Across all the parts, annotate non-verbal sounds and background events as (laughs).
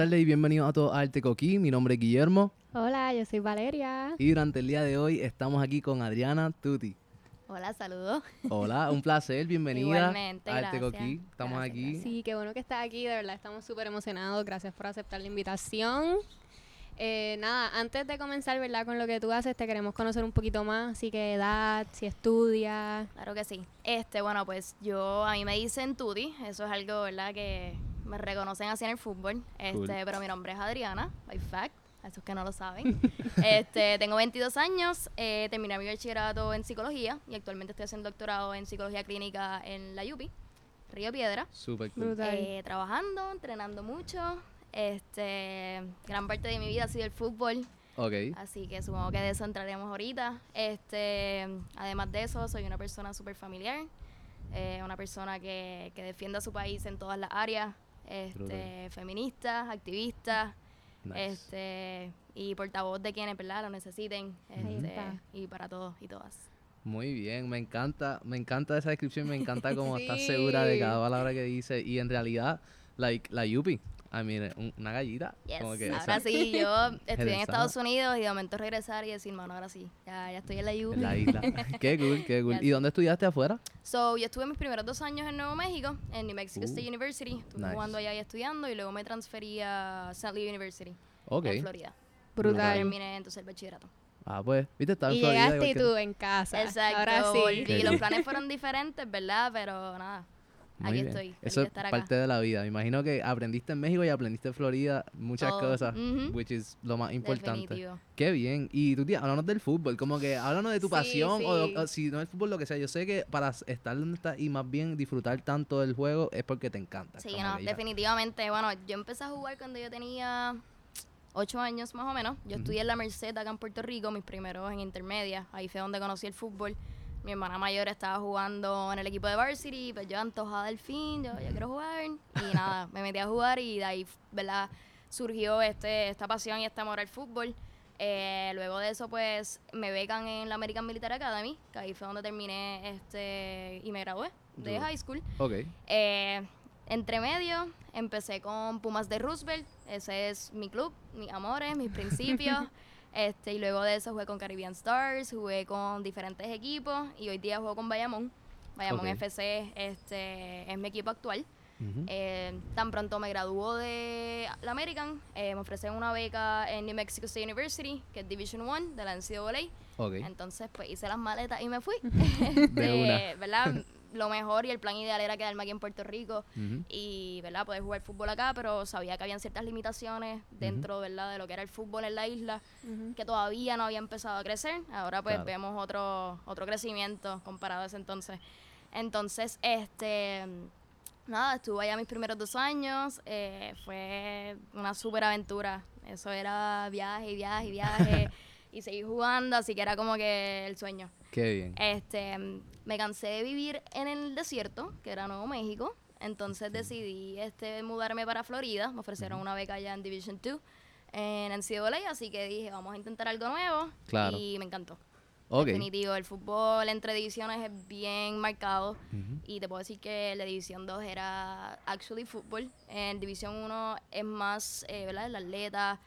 tardes y bienvenidos a todos a Arte Coquí. Mi nombre es Guillermo Hola, yo soy Valeria. y durante el día de hoy estamos aquí con Adriana Tuti. Hola, saludos. Hola, un placer, bienvenida Igualmente, a Arte gracias. Coquí. Estamos Gracias, aquí. gracias. Sí, qué bueno que estás aquí, de verdad estamos súper emocionados. Gracias por aceptar la invitación. Eh, nada, antes de comenzar, ¿verdad? Con lo que tú haces, te queremos conocer un poquito más. Así que edad, si estudias. Claro que sí. Este, bueno, pues yo, a mí me dicen Tuti, eso es algo, ¿verdad? Que me reconocen así en el fútbol. Este, Cool. pero mi nombre es Adriana, by fact, a esos que no lo saben. (laughs) este, tengo 22 años, eh, terminé mi bachillerato en psicología y actualmente estoy haciendo doctorado en psicología clínica en la UPI, Río Piedra. Súper cool. Brutal. Eh, trabajando, entrenando mucho. Este, gran parte de mi vida ha sido el fútbol. Ok. Así que supongo que de eso entraremos ahorita. Este, además de eso, soy una persona súper familiar, eh, una persona que, que defiende a su país en todas las áreas, este, Brutal. feminista, activista, Nice. este, y portavoz de quienes ¿verdad? lo necesiten, este, y para todos y todas. Muy bien, me encanta, me encanta esa descripción, me encanta (laughs) cómo estás Sí. segura de cada palabra que dice y en realidad, like, la Yupi, ah, mire, un- una gallita, Yes. como que Ahora sí, yo (laughs) estudié en. Estados Unidos y de momento regresar y decir, mano, ahora sí, ya, ya estoy en la UPI. en la isla. (laughs) qué cool, qué cool. Yes. ¿Y dónde estudiaste afuera? So, yo estuve mis primeros dos años en Nuevo México, en New Mexico Uh, State University. Estuve nice. jugando allá y estudiando y luego me transferí a St. Louis University en Florida. Brutal. Terminé entonces el bachillerato. Ah, pues, viste, estaba en Y Florida. llegaste y tú en casa. Exacto. Ahora sí. Qué Los planes fueron (laughs) diferentes, ¿verdad? Pero nada, Muy aquí bien. estoy. Eso es parte de la vida. Me imagino que aprendiste en México y aprendiste en Florida muchas Todo. cosas, which is lo más importante. Definitivo. Qué bien. Y tú, tía, háblanos del fútbol. Como que háblanos de tu Sí, pasión o, sí. o si no es fútbol, lo que sea. Yo sé que para estar donde estás y más bien disfrutar tanto del juego es porque te encanta. Sí, no, definitivamente. Bueno, yo empecé a jugar cuando yo tenía ocho años más o menos. Yo estudié en la Merced acá en Puerto Rico, mis primeros en intermedia. Ahí fue donde conocí el fútbol. Mi hermana mayor estaba jugando en el equipo de varsity, pues yo antojada del fin, yo, yo quiero jugar. Y (laughs) nada, me metí a jugar y de ahí, ¿verdad? Surgió este, esta pasión y este amor al fútbol. Eh, luego de eso, pues, me becan en la American Military Academy, que ahí fue donde terminé este y me gradué de high school. Ok. Eh, entre medio, empecé con Pumas de Roosevelt. Ese es mi club, mis amores, mis (laughs) principios. Este, y luego de eso jugué con Caribbean Stars, jugué con diferentes equipos y hoy día juego con Bayamón. Bayamón. FC este, es mi equipo actual. Eh, tan pronto me graduó de la American, eh, me ofrecen una beca en New Mexico State University, que es Division One de la NCAA. ok. Entonces, pues hice las maletas y me fui. (laughs) De una. (laughs) Este, ¿Verdad? Lo mejor y el plan ideal era quedarme aquí en Puerto Rico y, ¿verdad? Poder jugar fútbol acá, pero sabía que habían ciertas limitaciones dentro, ¿verdad? De lo que era el fútbol en la isla, que todavía no había empezado a crecer. Ahora, pues, Claro. vemos otro, otro crecimiento comparado a ese entonces. Entonces, este... Nada, estuve allá mis primeros dos años, eh, fue una súper aventura. Eso era viaje y viaje y viaje (laughs) y seguir jugando, así que era como que el sueño. Qué bien. Este, me cansé de vivir en el desierto, que era Nuevo México, entonces decidí este, mudarme para Florida. Me ofrecieron una beca allá en Division 2 en NCAA, así que dije, vamos a intentar algo nuevo. Claro. Y me encantó. Ok. Definitivo, el fútbol entre divisiones es bien marcado. Y te puedo decir que la División 2 era actually fútbol. En División 1 es más, eh, ¿verdad? El atleta,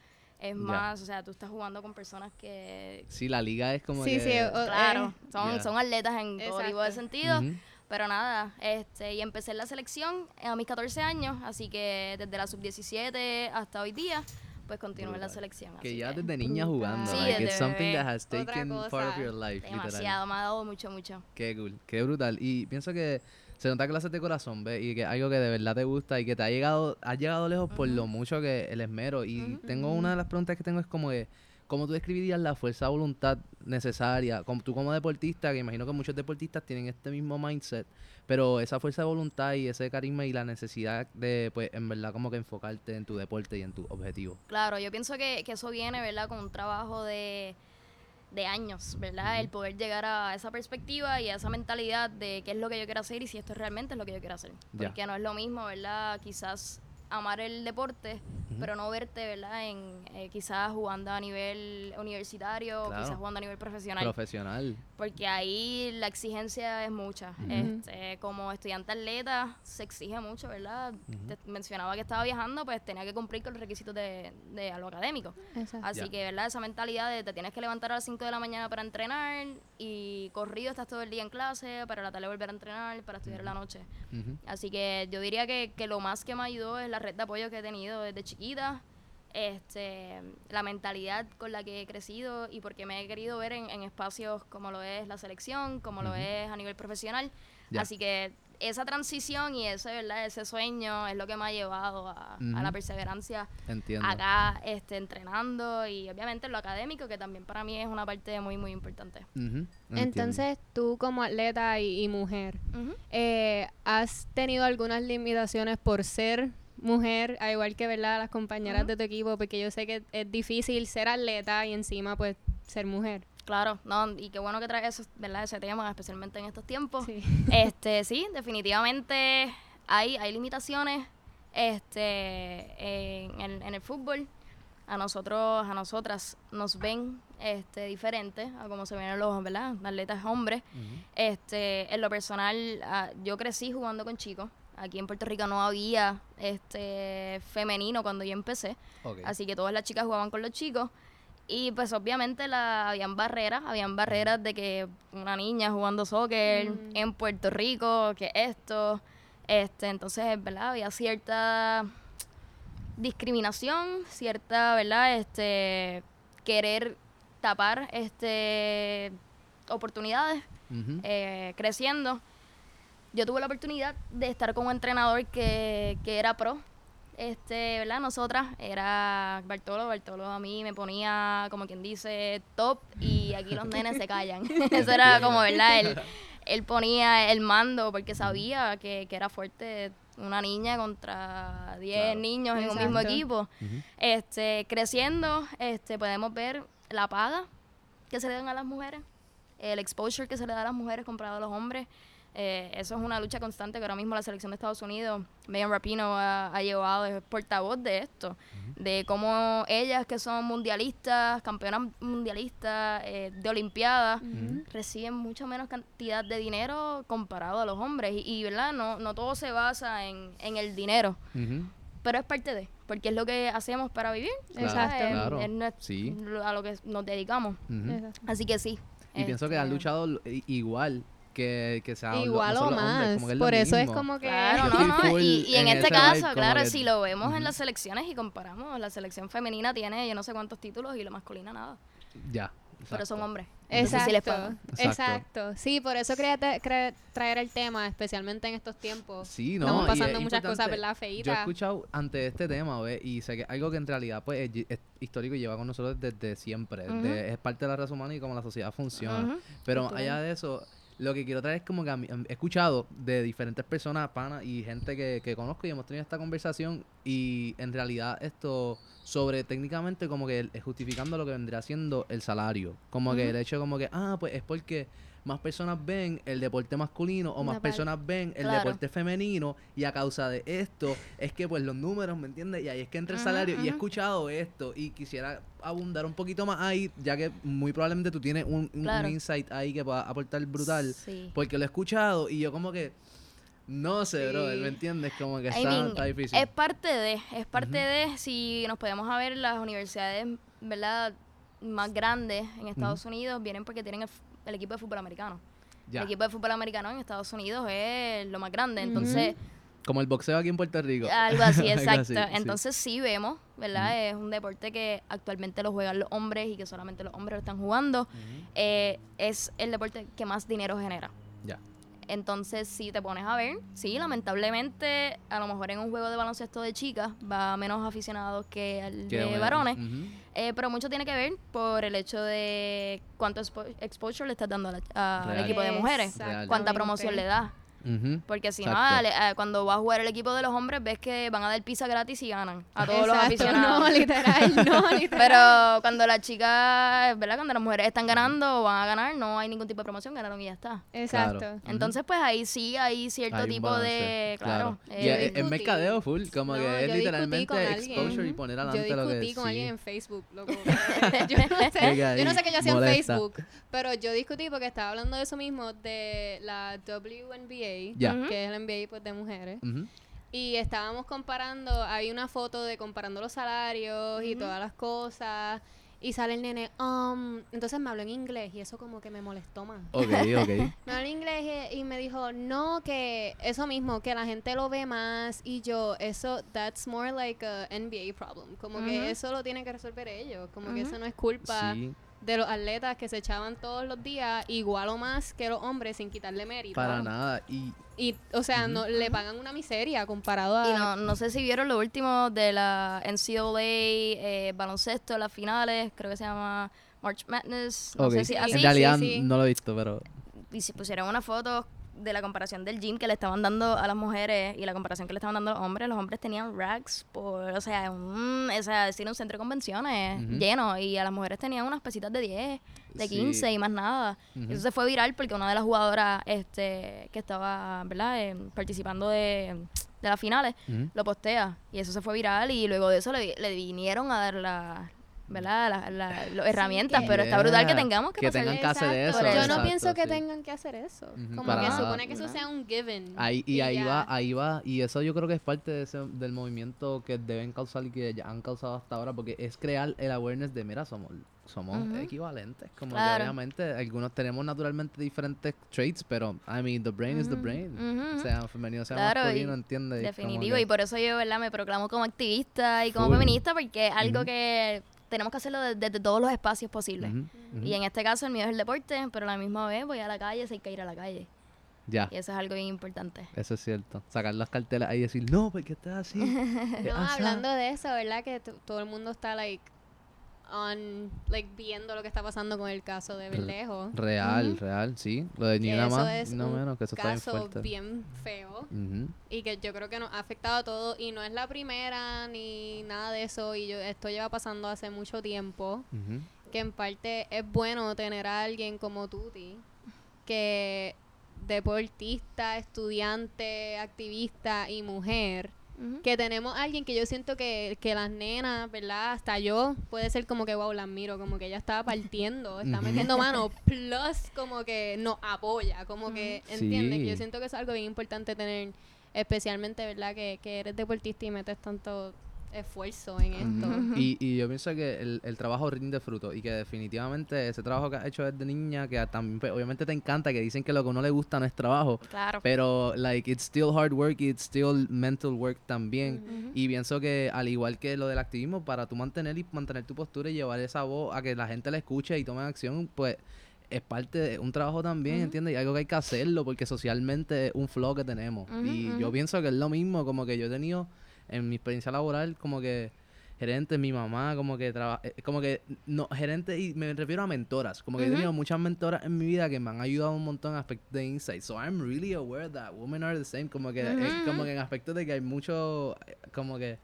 es más, o sea, tú estás jugando con personas que... Sí, la liga es como Sí, que... sí, o- Claro, eh, son, Ya. son atletas en todo tipo de Exacto. sentido. Ujú. Pero nada, este, y empecé en la selección a mis 14 años, así que desde la sub-17 hasta hoy día, pues continúo en la selección. Que así ya que desde niña jugando. Sí, like, it's something bebé. that has Otra taken part of cosa. your life, literal. demasiado, me ha dado mucho, mucho. Qué cool, qué brutal. Y pienso que se nota clases de corazón, ¿ves? Y que algo que de verdad te gusta y que te ha llegado, has llegado lejos por lo mucho que el esmero. Y tengo una de las preguntas que tengo es como que, ¿cómo tú describirías la fuerza de voluntad necesaria? Como, tú como deportista, que imagino que muchos deportistas tienen este mismo mindset, pero esa fuerza de voluntad y ese carisma y la necesidad de, pues, en verdad, como que enfocarte en tu deporte y en tu objetivo. Claro, yo pienso que, que eso viene, ¿verdad? Con un trabajo de, de años, ¿verdad? El poder llegar a esa perspectiva y a esa mentalidad de qué es lo que yo quiero hacer y si esto realmente es lo que yo quiero hacer. Porque no es lo mismo, ¿verdad? Quizás amar el deporte pero no verte, ¿verdad? En eh, quizás jugando a nivel universitario, o quizás jugando a nivel profesional. Profesional. Porque ahí la exigencia es mucha. Este, como estudiante atleta se exige mucho, ¿verdad? Te mencionaba que estaba viajando, pues tenía que cumplir con los requisitos de, de a lo académico. Exacto. Así que, ¿verdad? Esa mentalidad de te tienes que levantar a las 5 de la mañana para entrenar y corrido estás todo el día en clase, para la tarde volver a entrenar, para estudiar en la noche. Así que yo diría que, que lo más que me ayudó es la red de apoyo que he tenido desde chiquita, este, la mentalidad con la que he crecido y porque me he querido ver en, en espacios como lo es la selección, como lo Ujú. es a nivel profesional. Ya. Así que esa transición y ese, ¿verdad? ese sueño es lo que me ha llevado a, a la perseverancia Entiendo. acá este, entrenando y obviamente lo académico, que también para mí es una parte muy, muy importante. Ujú. Entiendo. Entonces, tú como atleta y, y mujer, eh, ¿has tenido algunas limitaciones por ser mujer, al igual que ¿verdad? las compañeras de tu equipo? Porque yo sé que es difícil ser atleta y encima pues ser mujer. Claro, no, y qué bueno que traes eso, ¿verdad? ese tema, especialmente en estos tiempos. Sí. (laughs) Este, sí, definitivamente hay, hay limitaciones este, en, el, en el fútbol. A nosotros, a nosotras nos ven este, diferentes a como se ven a los ¿verdad? atletas hombres. Este, en lo personal, ah, yo crecí jugando con chicos. Aquí en Puerto Rico no había este femenino cuando yo empecé. Ok. Así que todas las chicas jugaban con los chicos. Y pues obviamente la, habían barreras, habían barreras de que una niña jugando soccer Mm. en Puerto Rico, que esto, este, entonces, ¿verdad? Había cierta discriminación, cierta, ¿verdad? Este, querer tapar, este, oportunidades Ujú. eh, creciendo. Yo tuve la oportunidad de estar con un entrenador que, que era pro. Este, ¿verdad? Nosotras era Bartolo. Bartolo a mí me ponía, como quien dice, top y aquí los nenes se callan. (laughs) (laughs) Eso era como, ¿verdad? Él, él ponía el mando porque sabía que, que era fuerte una niña contra 10 Claro. niños en un mismo equipo. Este, creciendo, este, podemos ver la paga que se le dan a las mujeres, el exposure que se le da a las mujeres comparado a los hombres. Eh, eso es una lucha constante que ahora mismo la selección de Estados Unidos, Megan Rapino ha, ha llevado, es portavoz de esto, de cómo ellas que son mundialistas, campeonas mundialistas eh, de olimpiadas, reciben mucha menos cantidad de dinero comparado a los hombres. Y, y, ¿verdad? No, no todo se basa en, en el dinero pero es parte de, porque es lo que hacemos para vivir. Claro, Exacto. Es- claro. es nues- Sí. lo- a lo que nos dedicamos. Así que sí. Y pienso que has este, luchado igual que, que sea Igual no o hombres, más. es Por eso es como que... Claro, no, no. Y, y en, en este caso, claro, que- si lo vemos en las selecciones y comparamos, la selección femenina tiene yo no sé cuántos títulos y la masculina nada. Ya. Pero son exacto. hombres. Entonces sí les Exacto. Exacto. exacto. Sí, por eso quería traer el tema, especialmente en estos tiempos. Sí, no. Estamos pasando es muchas cosas. ¿verdad? Yo he Feitas. escuchado ante este tema, ¿ves? Y sé que es algo que en realidad pues es, es histórico y lleva con nosotros desde siempre. De- es parte de la raza humana y cómo la sociedad funciona. Pero allá de eso, lo que quiero traer es como que a mí- he escuchado de diferentes personas, panas y gente que, que conozco y hemos tenido esta conversación y en realidad esto sobre técnicamente como que el- justificando lo que vendría siendo el salario. Como que el hecho como que, ah, pues es porque más personas ven el deporte masculino o más personas ven el Claro. deporte femenino y a causa de esto es que pues los números, ¿me entiendes? Y ahí es que entra el salario y he escuchado esto y quisiera abundar un poquito más ahí, ya que muy probablemente tú tienes un, un- un Claro. insight ahí que pueda aportar brutal, Sí. porque lo he escuchado y yo como que, no sé, Sí. brother, ¿me entiendes? Como que I está, mean, está difícil. Es parte de, es parte de, si nos podemos a ver las universidades, ¿verdad? Más grandes en Estados Unidos vienen porque tienen el, el equipo de fútbol americano. Ya. El equipo de fútbol americano en Estados Unidos es lo más grande, entonces Como el boxeo aquí en Puerto Rico. algo así, (laughs) Algo exacto. así. Entonces sí vemos, ¿verdad? Es un deporte que actualmente lo juegan los hombres y que solamente los hombres lo están jugando. Eh, es el deporte que más dinero genera. Ya. Entonces, si te pones a ver, sí, lamentablemente, a lo mejor en un juego de baloncesto de chicas va menos aficionados que el Que de bueno, varones. Eh, pero mucho tiene que ver por el hecho de cuánto expo- exposure le estás dando a la- a- al equipo de mujeres, cuánta promoción le das. Porque si no, Exacto. eh, cuando va a jugar el equipo de los hombres, ves que van a dar pizza gratis y ganan a todos los aficionados. (laughs) No, literal, no, (laughs) literal. Pero cuando las chicas, ¿verdad? Cuando las mujeres están ganando o van a ganar, no hay ningún tipo de promoción, ganaron y ya está. Exacto. Claro. Entonces, pues ahí sí hay cierto Hay tipo de. Claro. Y eh, es, mercadeo full, como No, que es yo discutí literalmente con alguien. exposure y poner Yo adelante lo que discutí con sí. alguien en Facebook, loco. (laughs) yo, no sé, yo no sé qué yo hacía en. Facebook, pero yo discutí porque estaba hablando de eso mismo, de la WNBA, Que es la NBA pues, de mujeres. Y estábamos comparando, hay una foto de comparando los salarios y todas las cosas. Y sale el nene, um, entonces me habló en inglés y eso como que me molestó más. Ok, (laughs) ok. Me habló en inglés y, y me dijo, no, que eso mismo, que la gente lo ve más y yo, eso, that's more like a NBA problem. Como que eso lo tienen que resolver ellos. Como que eso no es culpa Sí, de los atletas que se echaban todos los días igual o más que los hombres sin quitarle mérito. para nada. Y Y, o sea, no le pagan una miseria comparado a... Y no, no sé si vieron lo último de la NCAA eh, baloncesto, las finales, creo que se llama March Madness. No sé si Sí, así. en realidad sí, sí. no lo he visto, pero Y si pusieron una foto de la comparación del gym que le estaban dando a las mujeres y la comparación que le estaban dando a los hombres, los hombres tenían racks por, o sea, un, o sea, decir un centro de convenciones lleno y a las mujeres tenían unas pesitas de 10, de Sí. 15 y más nada. Y eso se fue viral porque una de las jugadoras este, que estaba, ¿verdad? Eh, participando de, de las finales lo postea y eso se fue viral y luego de eso le, le vinieron a dar la, ¿verdad? La- la- las herramientas, que- pero está brutal que Yeah, tengamos que, que pasar tengan que hacer Exacto. eso. Yo exacto, no pienso que sí. tengan que hacer eso. Ujú, Como para que nada. supone que eso sea un given. Ahí, y ahí ya. va, ahí va, y eso yo creo que es parte de ese- del movimiento que deben causar y que ya han causado hasta ahora, porque es crear el awareness de, mira, somos, somos Ujú. equivalentes, como Claro. que obviamente algunos tenemos naturalmente diferentes traits, pero, I mean, the brain is the brain, ujú. sea femenino, sea Claro, y masculino, ¿entiendes? Y Definitivo, que- y por eso yo, ¿verdad? Me proclamo como activista y como Full. feminista porque es algo que tenemos que hacerlo de- desde todos los espacios posibles. Y en este caso el mío es el deporte, pero a la misma vez voy a la calle, si hay que ir a la calle. Ya, Y eso es algo bien importante. eso es cierto. Sacar las cartelas ahí y decir, no, ¿por qué estás así? (laughs) ¿Qué No, pasa?" hablando de eso, ¿verdad? Que todo el mundo está, like, on, like, viendo lo que está pasando con el caso de Verdejo. Real, real, sí. Lo de ni eso más, un menos, que eso está bien fuerte. bien feo. Y que yo creo que nos ha afectado a todos. Y no es la primera ni nada de eso. Y yo, esto lleva pasando hace mucho tiempo. Que en parte es bueno tener a alguien como Tuti, que deportista, estudiante, activista y mujer, Que tenemos a alguien que yo siento que, que las nenas, ¿verdad? Hasta yo, puede ser como que, wow, la admiro, como que ella (laughs) está partiendo, está metiendo mano, (laughs) plus como que nos apoya, como que, ¿entiendes? Que yo siento que es algo bien importante tener, especialmente, ¿verdad? Que, que eres deportista y metes tanto esfuerzo en esto. Y, y yo pienso que el, el trabajo rinde fruto y que definitivamente ese trabajo que has hecho desde niña, que también pues, obviamente te encanta, que dicen que lo que uno le gusta no es trabajo, Claro. pero like it's still hard work, it's still mental work también. Y pienso que al igual que lo del activismo, para tú mantener y mantener tu postura y llevar esa voz a que la gente la escuche y tome acción, pues es parte de un trabajo también, Ujú. ¿entiendes? Y algo que hay que hacerlo porque socialmente es un flow que tenemos. Y yo pienso que es lo mismo, como que yo he tenido en mi experiencia laboral, como que gerentes, mi mamá, como que traba- eh, como que no, gerentes y me refiero a mentoras, como que he tenido muchas mentoras en mi vida que me han ayudado un montón en aspectos de insight. So I'm really aware that women are the same, como que es Ujú. como que en aspectos de que hay mucho eh, como que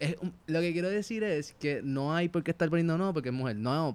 es lo que quiero decir es que no hay por qué estar poniendo no porque es mujer. No,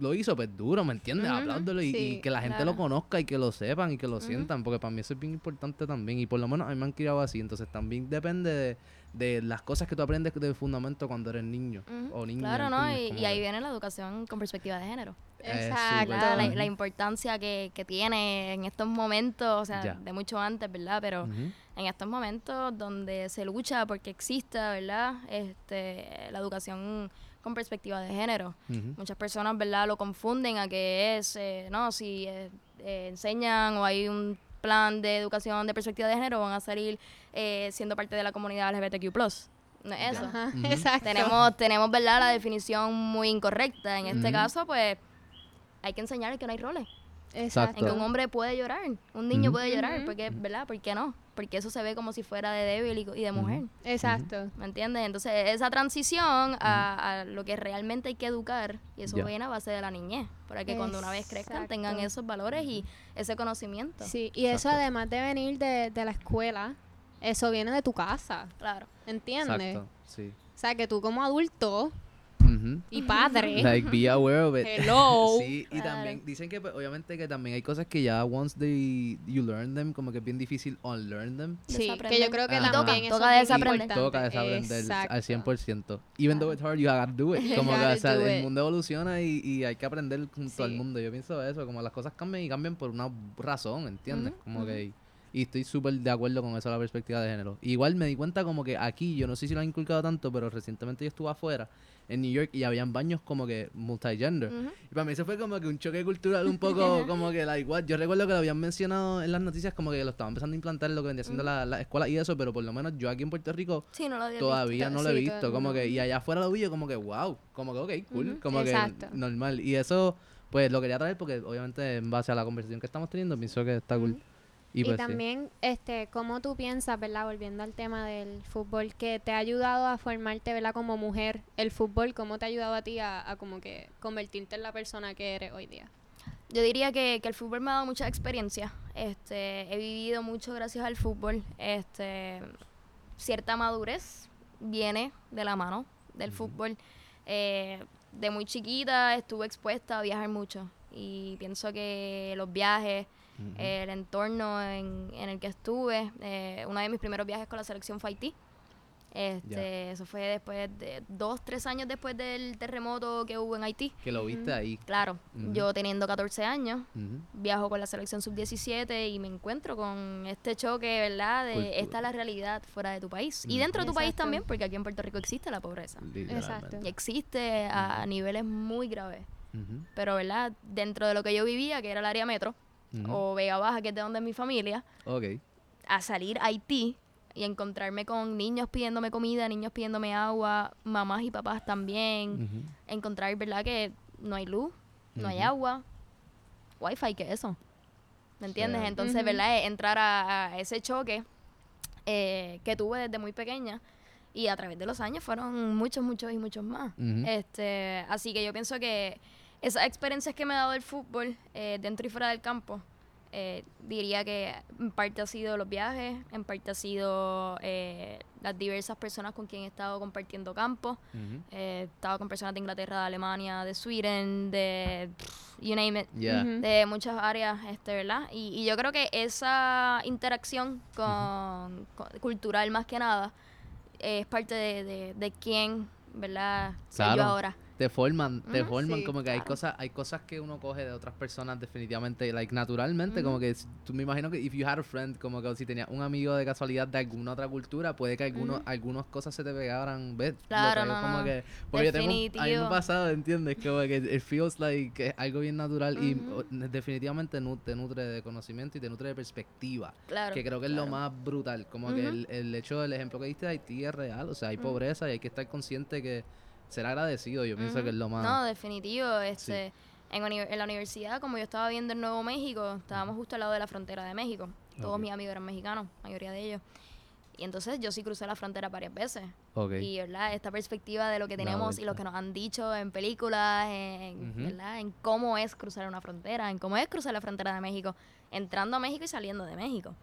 lo hizo pues duro, ¿me entiendes? Ujú, Apláudelo y, y sí, que la gente claro. lo conozca y que lo sepan y que lo sientan, porque para mí eso es bien importante también. Y por lo menos a mí me han criado así. Entonces también depende de, de las cosas que tú aprendes de fundamento cuando eres niño o niña. Claro, ¿no? Y, ahí viene la educación con perspectiva de género. Exacto. La, importancia que, que tiene en estos momentos, o sea, Ya. de mucho antes, ¿verdad? Pero en estos momentos donde se lucha porque exista, ¿verdad? Este, la educación con perspectiva de género. Muchas personas, ¿verdad? Lo confunden a que es, eh, no, si eh, eh, enseñan o hay un plan de educación de perspectiva de género, van a salir eh, siendo parte de la comunidad LGBTQ+. No es eso. Ajá, exacto. Tenemos, tenemos, ¿verdad? La definición muy incorrecta. En este caso, pues, hay que enseñar que no hay roles. Exacto. En que un hombre puede llorar, un niño puede llorar, porque, ¿verdad? ¿Por qué no? Porque eso se ve como si fuera de débil y, y de mujer. Exacto. ¿Me entiendes? Entonces, esa transición a, a lo que realmente hay que educar, y eso viene a base de la niñez, para que cuando una vez crezcan tengan esos valores y ese conocimiento. Sí, y eso además de venir de, de la escuela, eso viene de tu casa, Claro. ¿entiendes? Exacto, sí. O sea, que tú como adulto Ujú. y padre, Like, be aware of it. hello, (laughs) Sí, y también dicen que pues, obviamente que también hay cosas que ya once they, you learn them, como que es bien difícil unlearn them. sí, que yo creo que Ajá. también Toca- eso toca es bien desaprender. Toca desaprender Exacto. al 100%. Even though it's hard, you gotta do it. (laughs) Como que, o sea, do el it. mundo evoluciona y, y hay que aprender junto al Sí. mundo. Yo pienso eso, como las cosas cambian y cambian por una razón, ¿entiendes? Como que... Y estoy súper de acuerdo con eso, la perspectiva de género. Igual me di cuenta como que aquí, yo no sé si lo han inculcado tanto, pero recientemente yo estuve afuera, en New York, y habían baños como que multigender. Ujú. Y para mí eso fue como que un choque cultural un poco (laughs) como que like what. Yo recuerdo que lo habían mencionado en las noticias como que lo estaban empezando a implantar en lo que vendía siendo la, la escuela y eso, pero por lo menos yo aquí en Puerto Rico Sí, no todavía no lo he visto. Como que, y allá afuera lo vi yo como que wow, como que ok, cool, como exacto. que normal. Y eso, pues lo quería traer porque obviamente en base a la conversación que estamos teniendo pienso que está cool. Y, Y, pues, sí. también, este, ¿cómo tú piensas, verdad, volviendo al tema del fútbol, que te ha ayudado a formarte, verdad, como mujer, el fútbol, cómo te ha ayudado a ti a, a como que convertirte en la persona que eres hoy día? Yo diría que, que el fútbol me ha dado mucha experiencia. Este, he vivido mucho gracias al fútbol. Este, cierta madurez viene de la mano del fútbol. Eh, de muy chiquita estuve expuesta a viajar mucho y pienso que los viajes, El entorno en, en el que estuve, eh, uno de mis primeros viajes con la selección fue Haití. Este. Eso fue después de dos, tres años después del terremoto que hubo en Haití. que lo viste ahí. Claro, yo teniendo 14 años, viajo con la selección sub-17 y me encuentro con este choque, ¿verdad? De Cultura. esta es la realidad fuera de tu país. Y dentro de tu país Exacto. también, porque aquí en Puerto Rico existe la pobreza. Literalmente. Y existe a niveles muy graves. Pero, ¿verdad? Dentro de lo que yo vivía, que era el área metro, O Vega Baja, que es de donde es mi familia, Ok. a salir a Haití y encontrarme con niños pidiéndome comida, niños pidiéndome agua, mamás y papás también. Encontrar, ¿verdad? Que no hay luz, no hay agua, wifi, ¿qué es eso? ¿Me entiendes? Entonces. ¿verdad? Entrar a, a ese choque eh, que tuve desde muy pequeña y a través de los años fueron muchos, muchos y muchos más. Este, así que yo pienso que esas experiencias que me ha dado el fútbol eh, dentro y fuera del campo, eh, diría que en parte ha sido los viajes, en parte ha sido eh, las diversas personas con quien he estado compartiendo campo. Ujú. Eh, he estado con personas de Inglaterra, de Alemania, de Sweden, de pff, you name it, de muchas áreas, este, ¿verdad? Y, y yo creo que esa interacción con, con- cultural más que nada es parte de, de, de quién, ¿verdad? Soy Claro. yo ahora. Te forman, te forman sí, como que hay cosas, hay cosas que uno coge de otras personas definitivamente, like naturalmente, como que tú me imagino que if you had a friend, como que si tenías un amigo de casualidad de alguna otra cultura, puede que algunos, algunas cosas se te pegaran, ¿ves? Claro, no, como no. que, porque yo tengo, un- a mí me ha Definitivo. pasado, ¿entiendes? Como que it feels like es algo bien natural y o- definitivamente nu- te nutre de conocimiento y te nutre de perspectiva. Claro. que creo que es lo más brutal. Como que el, el hecho del ejemplo que diste de Haití es real. O sea, hay pobreza y hay que estar consciente que ser agradecido. Yo pienso que es lo más. No, definitivo. Este, en, la universidad, como yo estaba viendo en Nuevo México, estábamos justo al lado de la frontera de México. Todos mis amigos eran mexicanos, mayoría de ellos. Y entonces yo sí crucé la frontera varias veces. Ok. Y ¿verdad? esta perspectiva de lo que tenemos y lo que nos han dicho en películas, en. ¿verdad? en cómo es cruzar una frontera, en cómo es cruzar la frontera de México, entrando a México y saliendo de México.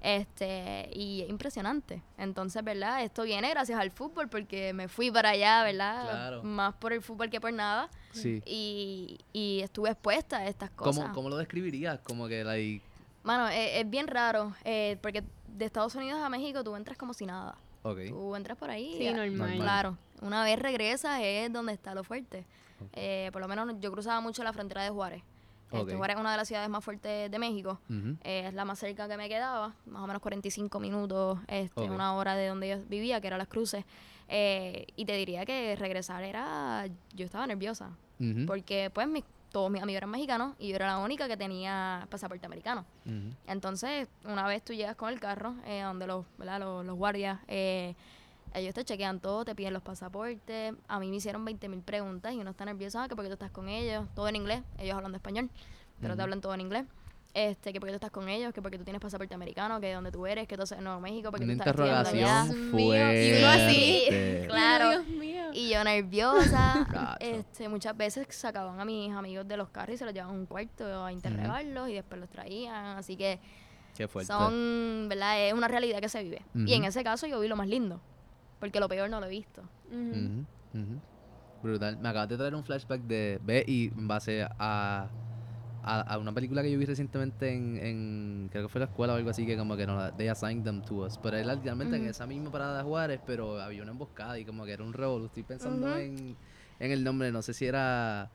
Este, y es impresionante. Entonces, ¿verdad? Esto viene gracias al fútbol porque me fui para allá, ¿verdad? Claro. Más por el fútbol que por nada. Sí. Y, y estuve expuesta a estas cosas. ¿Cómo, ¿Cómo lo describirías? Como que, like. Mano, es, es bien raro eh, porque de Estados Unidos a México tú entras como si nada. Ok. Tú entras por ahí. Sí, normal. Normal. Claro. Una vez regresas es donde está lo fuerte. Eh, por lo menos yo cruzaba mucho la frontera de Juárez. Este, Ok. Juárez es una de las ciudades más fuertes de México. Eh, es la más cerca que me quedaba, más o menos 45 minutos, este, una hora de donde yo vivía, que era Las Cruces. Eh, y te diría que regresar era, yo estaba nerviosa, porque pues mis- todos mis amigos eran mexicanos y yo era la única que tenía pasaporte americano. Entonces, una vez tú llegas con el carro, eh, donde los, ¿verdad? los, los guardias, eh, ellos te chequean todo, te piden los pasaportes. A mí me hicieron 20 mil preguntas y uno está nervioso, ah, que porque tú estás con ellos, todo en inglés, ellos hablando español. pero te hablan todo en inglés. Este, que porque tú estás con ellos, que porque tú tienes pasaporte americano, que de donde tú eres, que entonces en Nuevo México, porque Una tú estás allá. interrogación Dios mío, y uno así. fuerte. (laughs) Claro. Dios mío. Y yo nerviosa, este, muchas veces sacaban a mis amigos de los carros y se los llevaban a un cuarto a interrogarlos y después los traían. Así que Qué fuerte. son, ¿verdad? Es una realidad que se vive. Y en ese caso yo vi lo más lindo, porque lo peor no lo he visto. Ujú. Brutal. Me acabas de traer un flashback de B y en base a, a, a una película que yo vi recientemente en, en creo que fue la escuela o algo así que como que no they assigned them to us. Pero era literalmente en Ujú. esa misma parada de Juárez, pero había una emboscada y como que era un revolú. Estoy pensando en, en el nombre, no sé si era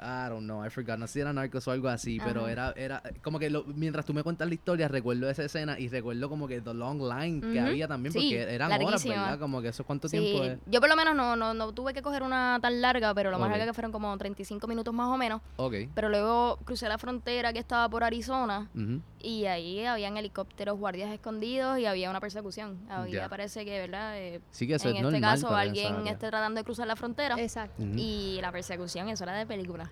I don't know, I forgot, no sé si era Narcos o algo así, pero era, era como que lo- mientras tú me cuentas la historia, recuerdo esa escena y recuerdo como que the long line que había también, Sí, porque eran horas, larguísima. ¿verdad? Como que eso cuánto Sí, tiempo es. yo por lo menos no, no, no tuve que coger una tan larga, pero lo más Ok. larga que fueron como 35 minutos más o menos. Ok. Pero luego crucé la frontera que estaba por Arizona Ujú. Y ahí habían helicópteros, guardias escondidos y había una persecución. Ya. parece que, ¿verdad? Eh, Sí que eso en es este caso alguien esté tratando de cruzar la frontera Exacto. Y la persecución, eso era de película.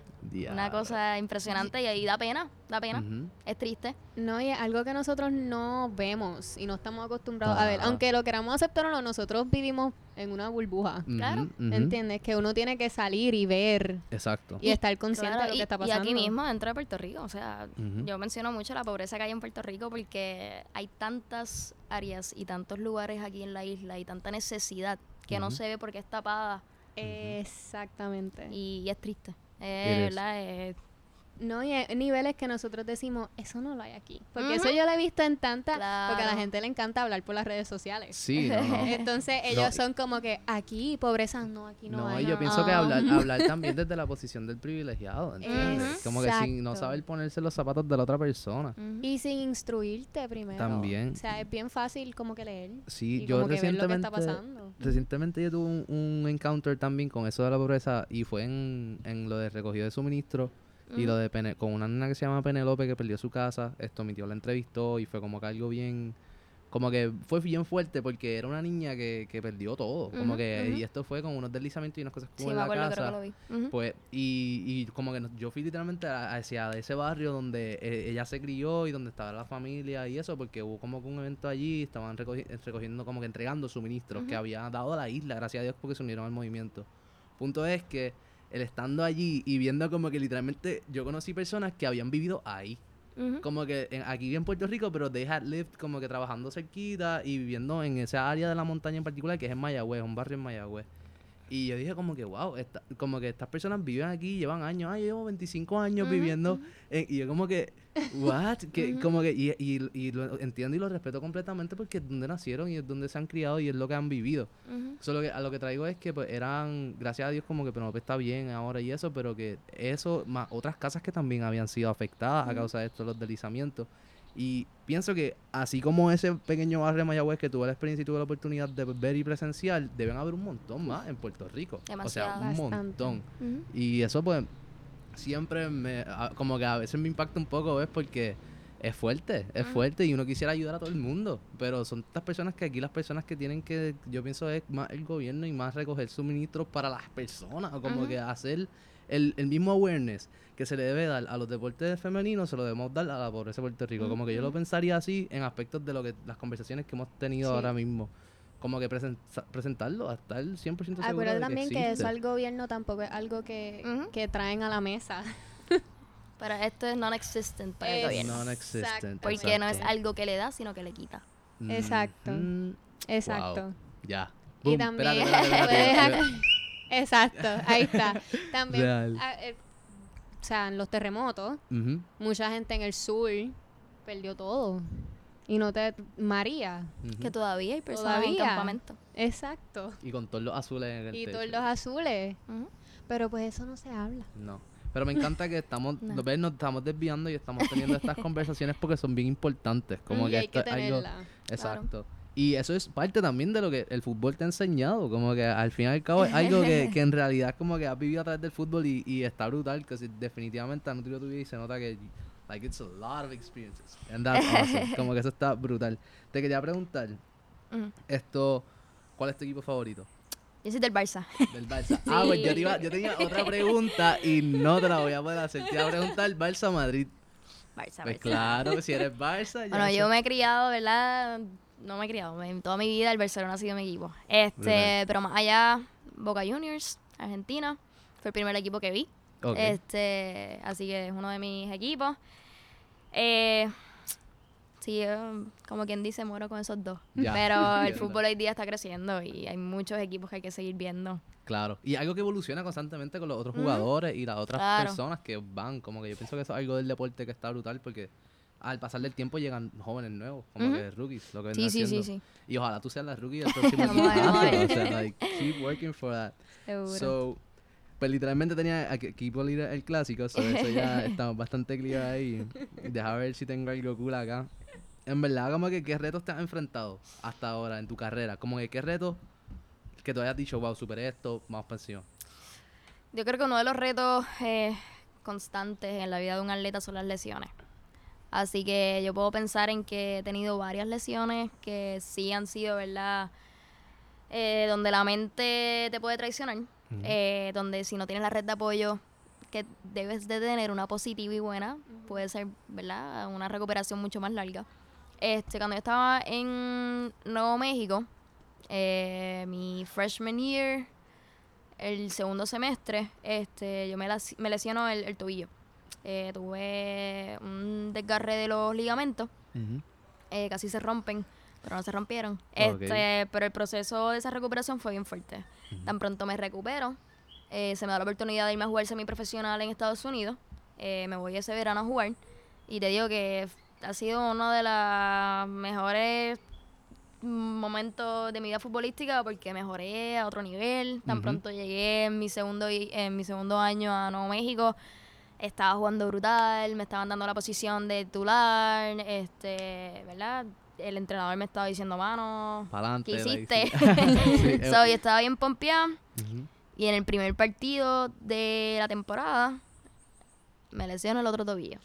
Una cosa impresionante y ahí da pena, da pena. Es triste. No, y es algo que nosotros no vemos y no estamos acostumbrados a ver. Aunque lo queramos aceptar o no, nosotros vivimos en una burbuja. Claro. ¿Entiendes? Que uno tiene que salir y ver Exacto. y estar consciente Claro, de lo y, que está y pasando. aquí mismo, dentro de Puerto Rico. O sea, yo menciono mucho la pobreza que hay en Puerto Rico porque hay tantas áreas y tantos lugares aquí en la isla y tanta necesidad que no se ve porque es tapada Exactamente. y, es triste. Is. ¿verdad? Es- No, y hay niveles que nosotros decimos, eso no lo hay aquí. Porque eso yo lo he visto en tanta... Porque a la Claro. gente le encanta hablar por las redes sociales. Sí, no, no. (laughs) Entonces No, ellos son como que aquí, pobreza, no, aquí no, No, hay. y yo pienso que Ah. hablar, hablar (laughs) también desde la posición del privilegiado, ¿entiendes? Como que sin no saber ponerse los zapatos de la otra persona. Y sin instruirte primero. También. O sea, es bien fácil como que leer. Sí, y yo como que ver lo que recientemente, está pasando. recientemente yo tuve un, un encounter también con eso de la pobreza y fue en, en lo de recogido de suministro y lo de Pene- con una nena que se llama Penelope que perdió su casa. Esto mi tío la entrevistó y fue como que algo bien como que fue bien fuerte porque era una niña que, que perdió todo, como que y esto fue con unos deslizamientos y unas cosas Sí, como en me la casa. creo que lo vi. Ujú. Pues, y, y como que yo fui literalmente hacia ese barrio donde eh, ella se crió y donde estaba la familia y eso, porque hubo como que un evento allí, estaban recogi- recogiendo, como que entregando suministros que había dado a la isla, gracias a Dios porque se unieron al movimiento. Punto es que el estando allí y viendo como que literalmente yo conocí personas que habían vivido ahí. Como que en- aquí en Puerto Rico, pero they had lived como que trabajando cerquita y viviendo en esa área de la montaña en particular, que es en Mayagüez, un barrio en Mayagüez. Y yo dije como que, wow, esta- como que estas personas viven aquí, llevan años, ay, yo llevo 25 años viviendo. ujú. en- y yo como que, what? que, como que, y, y, y lo entiendo y lo respeto completamente porque es donde nacieron y es donde se han criado y es lo que han vivido. Solo que a lo que traigo es que pues eran, gracias a Dios como que Penelope está bien ahora y eso, pero que eso, más otras casas que también habían sido afectadas a causa de esto, los deslizamientos. Y pienso que así como ese pequeño barrio de Mayagüez que tuve la experiencia y tuve la oportunidad de ver y presencial, deben haber un montón más en Puerto Rico. O sea, un montón. Y eso pues siempre me, como que a veces me impacta un poco, ¿ves? Porque es fuerte, es fuerte y uno quisiera ayudar a todo el mundo, pero son estas personas que aquí las personas que tienen que, yo pienso es más el gobierno y más recoger suministros para las personas, o como que hacer el, el mismo awareness que se le debe dar a los deportes femeninos, se lo debemos dar a la pobreza de Puerto Rico. Como que yo lo pensaría así en aspectos de lo que las conversaciones que hemos tenido Sí. ahora mismo. Como que presen- presentarlo, hasta el 100% seguro Acuérdate de que también que eso al gobierno tampoco es algo que, que traen a la mesa. (laughs) Pero esto es non-existent para el gobierno. Non-existent. Porque no es algo que le da, sino que le quita. Exacto. Mm, Exacto. wow, Ya. Y también espérate, espérate, (laughs) puedes espérate. Ac- Exacto, ahí está. (laughs) También, ah, eh, o sea, en los terremotos, mucha gente en el sur perdió todo. Y no te... María. Que todavía hay personas en Todavía. campamento. exacto. Y con todos los azules en el Y todos los azules. Pero pues eso no se habla. No. Pero me encanta que estamos, (laughs) No. ves, nos estamos desviando y estamos teniendo estas (laughs) conversaciones porque son bien importantes. Como y que hay que esto es algo- tenerla. Exacto. Y eso es parte también de lo que el fútbol te ha enseñado. Como que al fin y al cabo es (laughs) algo que, que en realidad como que has vivido a través del fútbol y, y está brutal. Que si- definitivamente ha nutrido tu vida y se nota que like it's a lot of experiences. And that's awesome. (laughs) como que eso está brutal. Te quería preguntar, Ujú. esto, ¿cuál es tu equipo favorito? Yo soy del Barça. Del Barça. (laughs) Ah, pues yo, te iba- yo tenía otra pregunta y no te la voy a poder hacer. Te iba a preguntar Barça Madrid. Barça, Pues Barça. claro, si eres Barça, ya Bueno, yo me he criado, ¿verdad? No me he criado, en toda mi vida el Barcelona ha sido mi equipo. Este, pero más allá, Boca Juniors, Argentina, fue el primer equipo que vi. Este, así que es uno de mis equipos. Eh, sí, yo, como quien dice, muero con esos dos. Ya, Pero (laughs) el fútbol hoy día está creciendo y hay muchos equipos que hay que seguir viendo. Claro. Y algo que evoluciona constantemente con los otros jugadores y las otras Claro. personas que van. Como que yo pienso que eso es algo del deporte que está brutal porque al pasar del tiempo llegan jóvenes nuevos, como que rookies, lo que Sí, sí, sí. Y ojalá tú seas la rookie del (laughs) próximo. (laughs) O sea, like, keep working for that. Seguro. So, pues literalmente tenía aquí equipo líder el clásico, so eso ya (laughs) estamos bastante clear ahí. Deja ver si tengo algo cool acá. En verdad, como que qué retos te has enfrentado hasta ahora en tu carrera, como que qué retos que tú hayas dicho, wow, superé esto, más pasión. Yo creo que uno de los retos eh, constantes en la vida de un atleta son las lesiones. Así que yo puedo pensar en que he tenido varias lesiones que sí han sido, ¿verdad? Eh, donde la mente te puede traicionar, eh, donde si no tienes la red de apoyo que debes de tener una positiva y buena, puede ser, ¿verdad? Una recuperación mucho más larga. Este, cuando yo estaba en Nuevo México, eh, mi freshman year, el segundo semestre, este, yo me, las- me lesionó el, el tobillo. Eh, tuve un desgarre de los ligamentos, eh, casi se rompen, pero no se rompieron. Este, pero el proceso de esa recuperación fue bien fuerte. Tan pronto me recupero, eh, se me da la oportunidad de irme a jugar semiprofesional en Estados Unidos. Eh, me voy ese verano a jugar y te digo que ha sido uno de los mejores momentos de mi vida futbolística porque mejoré a otro nivel. Tan pronto llegué en mi segundo en mi segundo año a Nuevo México, estaba jugando brutal, me estaban dando la posición de titular, este, ¿verdad? El entrenador me estaba diciendo, mano, Pa'lante. ¿qué hiciste? (laughs) (laughs) sí. So, yo estaba bien pompeada y en el primer partido de la temporada me lesiono el otro tobillo.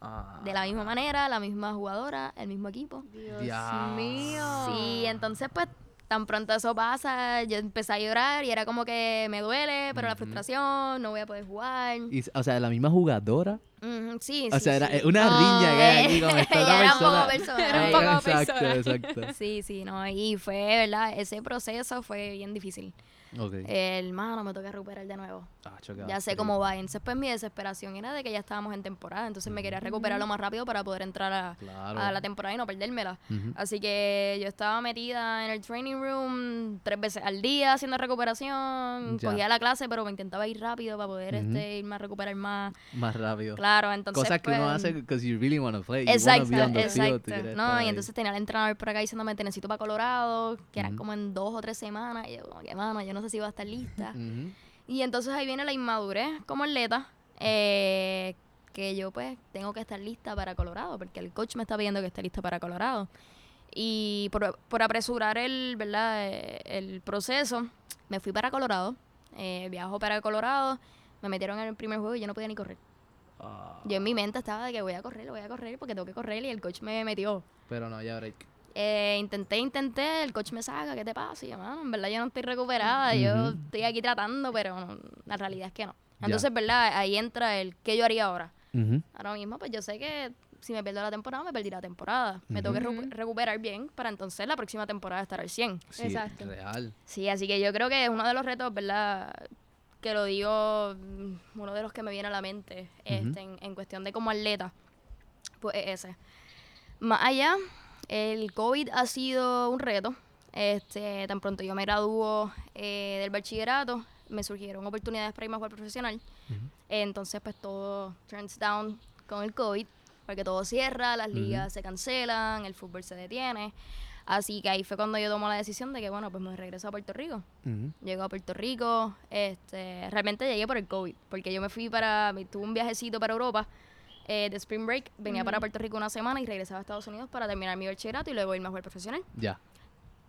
Ah, De la misma manera, la misma jugadora, el mismo equipo. Dios Dios. mío. Sí, entonces pues tan pronto eso pasa, yo empecé a llorar y era como que me duele, pero la Ujú. frustración, no voy a poder jugar. y, o sea, la misma jugadora. Ujú, sí, O sí, sea, era sí. eh, una No, riña que hay aquí eh, con (laughs) esta otra era un persona. poco personal. Era un poco exacto, personal. exacto. Sí, sí, no, y fue, ¿verdad? Ese proceso fue bien difícil. Ok. El hermano me toca recuperar de nuevo. Qué Ya sé cómo va. Entonces, pues mi desesperación era de que ya estábamos en temporada. Entonces me quería recuperar lo más rápido para poder entrar a, Claro. a la temporada y no perdérmela. Así que yo estaba metida en el training room tres veces al día haciendo recuperación. Ya. Cogía la clase, pero me intentaba ir rápido para poder este, irme a recuperar más. Más rápido. Claro, entonces. Cosas que uno pues, hace because you really want to play. you Exacto, wanna be on the field, exacto. quieres No, y ahí. entonces tenía el entrenador por acá diciéndome, te necesito para Colorado, que eran como en dos o tres semanas. Y yo, como que, mano, yo no sé si iba a estar lista. (laughs) Y entonces ahí viene la inmadurez como atleta, eh, que yo pues tengo que estar lista para Colorado, porque el coach me está pidiendo que esté lista para Colorado. Y por, por apresurar el, ¿verdad? Eh, el proceso, me fui para Colorado, eh, viajo para Colorado, me metieron en el primer juego y yo no podía ni correr. Ah, Yo en mi mente estaba de que voy a correr, voy a correr porque tengo que correr y el coach me metió. pero no, ya break. Eh, intenté, intenté, el coach me saca, ¿qué te pasa? Y yo, mano, en verdad yo no estoy recuperada, yo estoy aquí tratando, pero no, la realidad es que no. Entonces, ¿verdad? Ahí entra el ¿qué yo haría ahora? Ahora mismo, pues yo sé que si me pierdo la temporada, me perdí la temporada. Me tengo que recuperar bien para entonces la próxima temporada estar al 100. Sí, Exacto. real. Sí, así que yo creo que es uno de los retos, ¿verdad? Que lo digo, mm, uno de los que me viene a la mente este, en, en cuestión de como atleta, pues es ese. Más allá, el COVID ha sido un reto. Este, tan pronto yo me graduó eh, del bachillerato, me surgieron oportunidades para irme a jugar profesional. Entonces, pues todo turns down con el COVID, porque todo cierra, las ligas se cancelan, el fútbol se detiene. Así que ahí fue cuando yo tomé la decisión de que, bueno, pues me regreso a Puerto Rico. Ujú. Llego a Puerto Rico, este, realmente llegué por el COVID, porque yo me fui para, tuve un viajecito para Europa eh, de Spring Break, venía para. Puerto Rico una semana y regresaba a Estados Unidos para terminar mi bachillerato y luego irme a jugar profesional. Ya.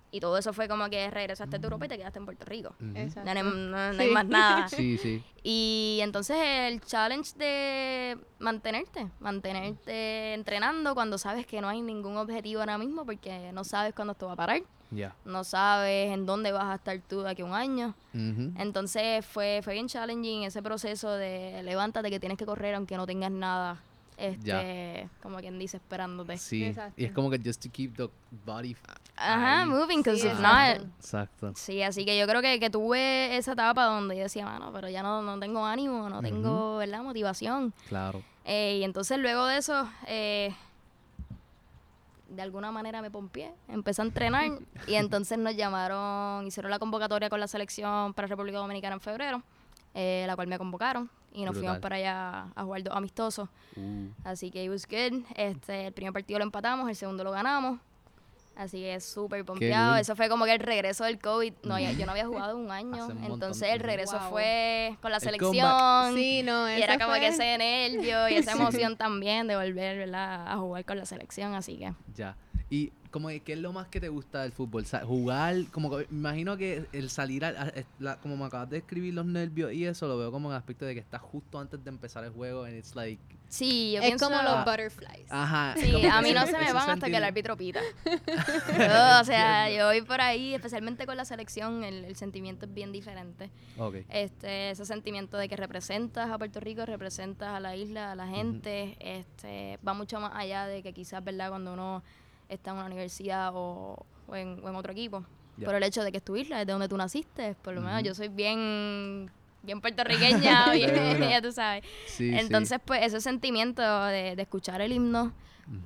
Y todo eso fue como que regresaste a Europa y te quedaste en Puerto Rico. Exacto. No, hay- no- no hay Sí. más nada. (laughs) Sí, sí. Y entonces el challenge de mantenerte, mantenerte entrenando cuando sabes que no hay ningún objetivo ahora mismo porque no sabes cuándo esto va a parar, Ya. no sabes en dónde vas a estar tú de aquí a un año. Entonces fue, fue bien challenging ese proceso de levántate que tienes que correr aunque no tengas nada, este, como quien dice, esperándote. Sí. Exacto. Y es como que just to keep the body. Ajá, ahí. moving, because Sí, if exacto. not, Exacto. Sí, así que yo creo que, que tuve esa etapa donde yo decía, mano, pero ya no, no tengo ánimo, no tengo, ¿verdad? Motivación. Claro. Eh, y entonces luego de eso, eh, de alguna manera me pompié, empecé a entrenar (laughs) y entonces nos llamaron, hicieron la convocatoria con la selección para República Dominicana en febrero, eh, la cual me convocaron y nos fuimos Brutal. para allá a jugar dos amistosos. Uh, Así que it was good. Este, el primer partido lo empatamos, el segundo lo ganamos. Así que súper pompeado. Eso fue como que el regreso del COVID. No, ya- yo no había (laughs) jugado un año. Un montón. Entonces el regreso Wow. fue con la El selección. Sí, no, Y era como que fue- ese nervio y (laughs) esa emoción también de volver ¿verdad? a jugar con la selección. Así que ya. Y como que, ¿qué es lo más que te gusta del fútbol? Jugar, como que imagino que el salir, al- a- es- la- como me acabas de escribir los nervios y eso, lo veo como en el aspecto de que estás justo antes de empezar el juego and it's like, sí, yo Es pienso... como los butterflies. ajá. Sí, a mí no se me van hasta que el árbitro pita. Yo, (laughs) o sea, yo voy por ahí, especialmente con la selección, el, el sentimiento es bien diferente. Ok. este ese sentimiento de que representas a Puerto Rico, representas a la isla, a la gente, este va mucho más allá de que quizás, ¿verdad? Cuando uno está en una universidad o, o en, o en otro equipo, Ya. por el hecho de que es tu isla, es de donde tú naciste, por lo menos yo soy bien bien puertorriqueña, (laughs) bien, (laughs) ya tú sabes. Sí, sí. Entonces, pues ese sentimiento de, de escuchar el himno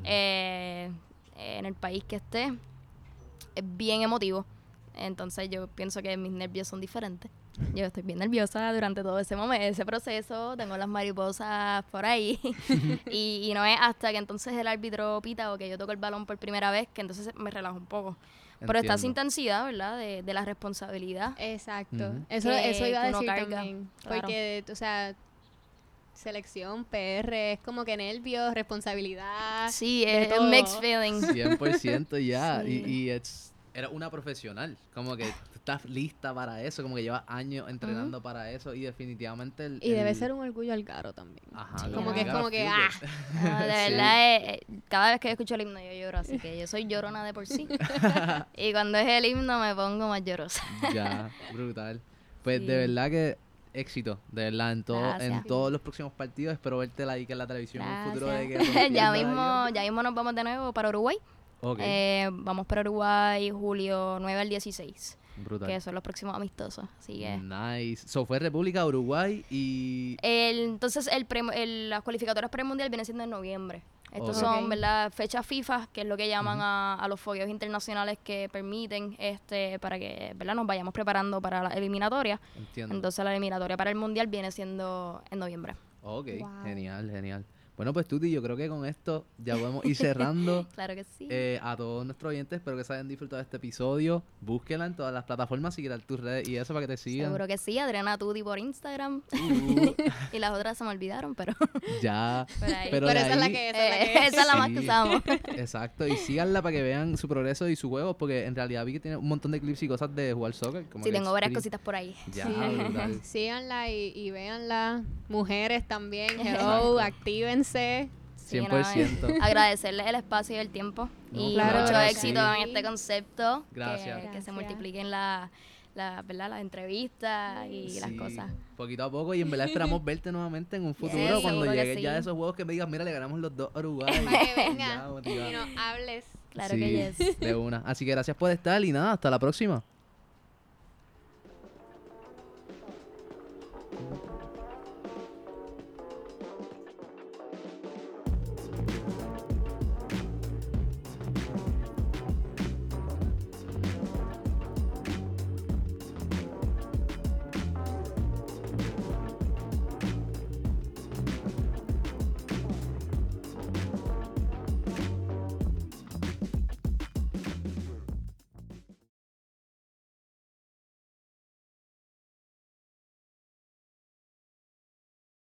eh, en el país que esté es bien emotivo. Entonces yo pienso que mis nervios son diferentes. Yo estoy bien nerviosa durante todo ese momento, ese proceso, tengo las mariposas por ahí (laughs) y, y no es hasta que entonces el árbitro pita o que yo toco el balón por primera vez que entonces me relajo un poco. Pero está esa Entiendo. intensidad, ¿verdad? De, de la responsabilidad. Exacto. Ujú. Eso, Que- eso iba a decir carga, también. claro. Porque, o sea, selección, PR, es como que nervios, responsabilidad. Sí, es todo. mixed feelings. 100% ya. Sí. Y, y it's- era una profesional. Como que tú estás lista para eso. Como que llevas años entrenando para eso. Y definitivamente. El, Y debe el- ser un orgullo al caro también. Ajá, Sí, Como que es como que, ah, (laughs) No, de Sí. verdad, eh, eh, cada vez que escucho el himno yo lloro, así que yo soy llorona de por sí. (laughs) y cuando es el himno me pongo más llorosa. Ya, brutal. Pues Sí. de verdad que éxito, de verdad, en, todo, en todos los próximos partidos. Espero verte ahí que en la televisión en un futuro de que (laughs) ya mismo, ya mismo nos vamos de nuevo para Uruguay. Eh, vamos para Uruguay julio 9 al 16, brutal. que son los próximos amistosos. Así que Nice. So fue República, Uruguay y. El- entonces, el pre- el- las cualificatorias premundial vienen siendo en noviembre. Estos son, ¿verdad? Fechas FIFA, que es lo que llaman a, a los fogueos internacionales que permiten este para que, ¿verdad? Nos vayamos preparando para la eliminatoria. Entiendo. Entonces, la eliminatoria para el mundial viene siendo en noviembre. ok, Wow. genial, genial. Bueno, pues Tuti, yo creo que con esto ya podemos ir cerrando. (laughs) Claro que sí. Eh, a todos nuestros oyentes, espero que se hayan disfrutado de este episodio. Búsquela en todas las plataformas, seguir tus redes y eso para que te sigan. Seguro que sí, Adriana Tudi por Instagram. Uh, (laughs) y las otras se me olvidaron, pero (laughs) ya. ahí. Pero esa es la ahí- que esa es la que Eh, esa es la más que usamos. Exacto, y síganla para que vean su progreso y sus juegos, porque en realidad vi que tiene un montón de clips y cosas de jugar soccer. Como Sí, tengo varias cositas por ahí. Ya, Sí. Síganla y, y véanla. Mujeres también, (laughs) hello, actívense. Sí, 100%. nada, (laughs) agradecerles el espacio y el tiempo. No, y claro mucho éxito en este concepto. que- Gracias. Que, se Gracias. multipliquen la, la- ¿verdad? las entrevistas y las cosas. Poquito a poco, y en verdad esperamos verte nuevamente en un (laughs) futuro, Sí, cuando llegues ya a esos juegos que me digas, mira, le ganamos los dos a Uruguay. Para que venga y nos hables. Claro Sí, que yes. De una. Así que gracias por estar y nada, hasta la próxima.